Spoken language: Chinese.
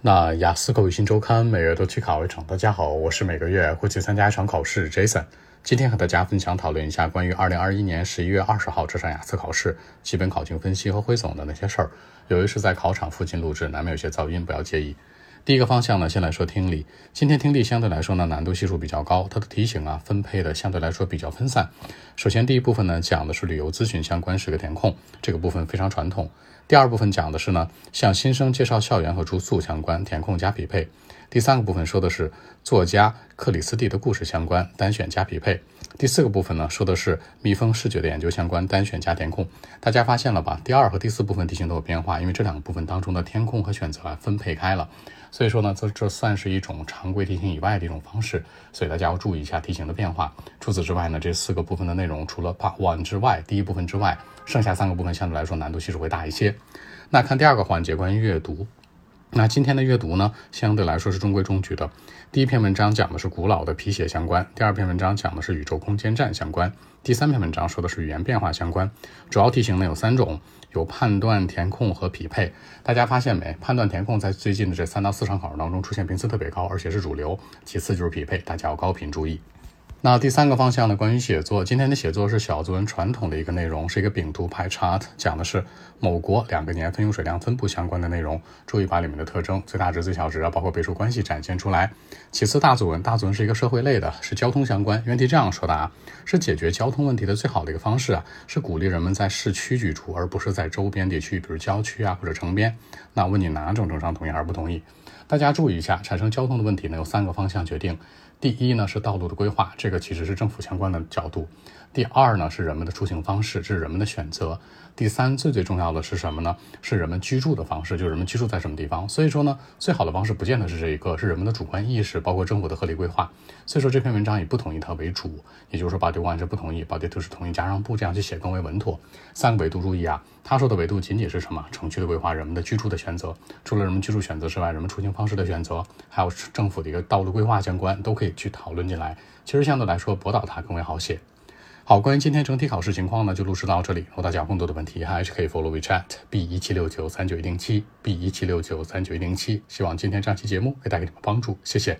那雅思口语新周刊每月都去考一场。大家好，我是每个月会去参加一场考试 Jason。今天和大家分享讨论一下关于二零二一年十一月二十号这场雅思考试基本考情分析和汇总的那些事儿。由于是在考场附近录制，难免有些噪音，不要介意。第一个方向呢，先来说听力。今天听力相对来说呢难度系数比较高，它的题型啊分配的相对来说比较分散。首先第一部分呢讲的是旅游咨询相关十个填空，这个部分非常传统。第二部分讲的是呢，向新生介绍校园和住宿相关，填空加匹配。第三个部分说的是作家克里斯蒂的故事相关，单选加匹配。第四个部分呢，说的是蜜蜂视觉的研究相关，单选加填空。大家发现了吧？第二和第四部分题型都有变化，因为这两个部分当中的填空和选择啊分配开了。所以说呢，这这算是一种常规题型以外的一种方式，所以大家要注意一下题型的变化。除此之外呢，这四个部分的内容除了 Part One 之外，第一部分之外。剩下三个部分相对来说难度系数会大一些。那看第二个环节，关于阅读。那今天的阅读呢，相对来说是中规中矩的。第一篇文章讲的是古老的皮鞋相关，第二篇文章讲的是宇宙空间站相关，第三篇文章说的是语言变化相关。主要题型呢有三种，有判断、填空和匹配。大家发现没？判断、填空在最近的这三到四场考试当中出现频次特别高，而且是主流。其次就是匹配，大家要高频注意。那第三个方向呢？关于写作，今天的写作是小作文传统的一个内容，是一个饼图排 chart，讲的是某国两个年份用水量分布相关的内容。注意把里面的特征、最大值、最小值啊，包括倍数关系展现出来。其次，大作文，大作文是一个社会类的，是交通相关。原题这样说的啊，是解决交通问题的最好的一个方式啊，是鼓励人们在市区居住，而不是在周边地区，比如郊区啊或者城边。那问你哪种政商同意还是不同意？大家注意一下，产生交通的问题呢，有三个方向决定。第一呢是道路的规划，这个其实是政府相关的角度。第二呢是人们的出行方式，这是人们的选择。第三最最重要的是什么呢？是人们居住的方式，就是人们居住在什么地方。所以说呢，最好的方式不见得是这一个，是人们的主观意识，包括政府的合理规划。所以说这篇文章以不同意它为主，也就是说 body one 是不同意，body two 是同意加上不，这样去写更为稳妥。三个维度注意啊，他说的维度仅仅是什么？城区的规划，人们的居住的选择。除了人们居住选择之外，人们出行方式的选择，还有政府的一个道路规划相关，都可以去讨论进来。其实相对来说，博导它更为好写。好，关于今天整体考试情况呢，就录制到这里。如果大家有更多的问题，还是可以 follow WeChat B 一七六九三九一零七 B 一七六九三九一零七。希望今天这期节目可以带给你们帮助，谢谢。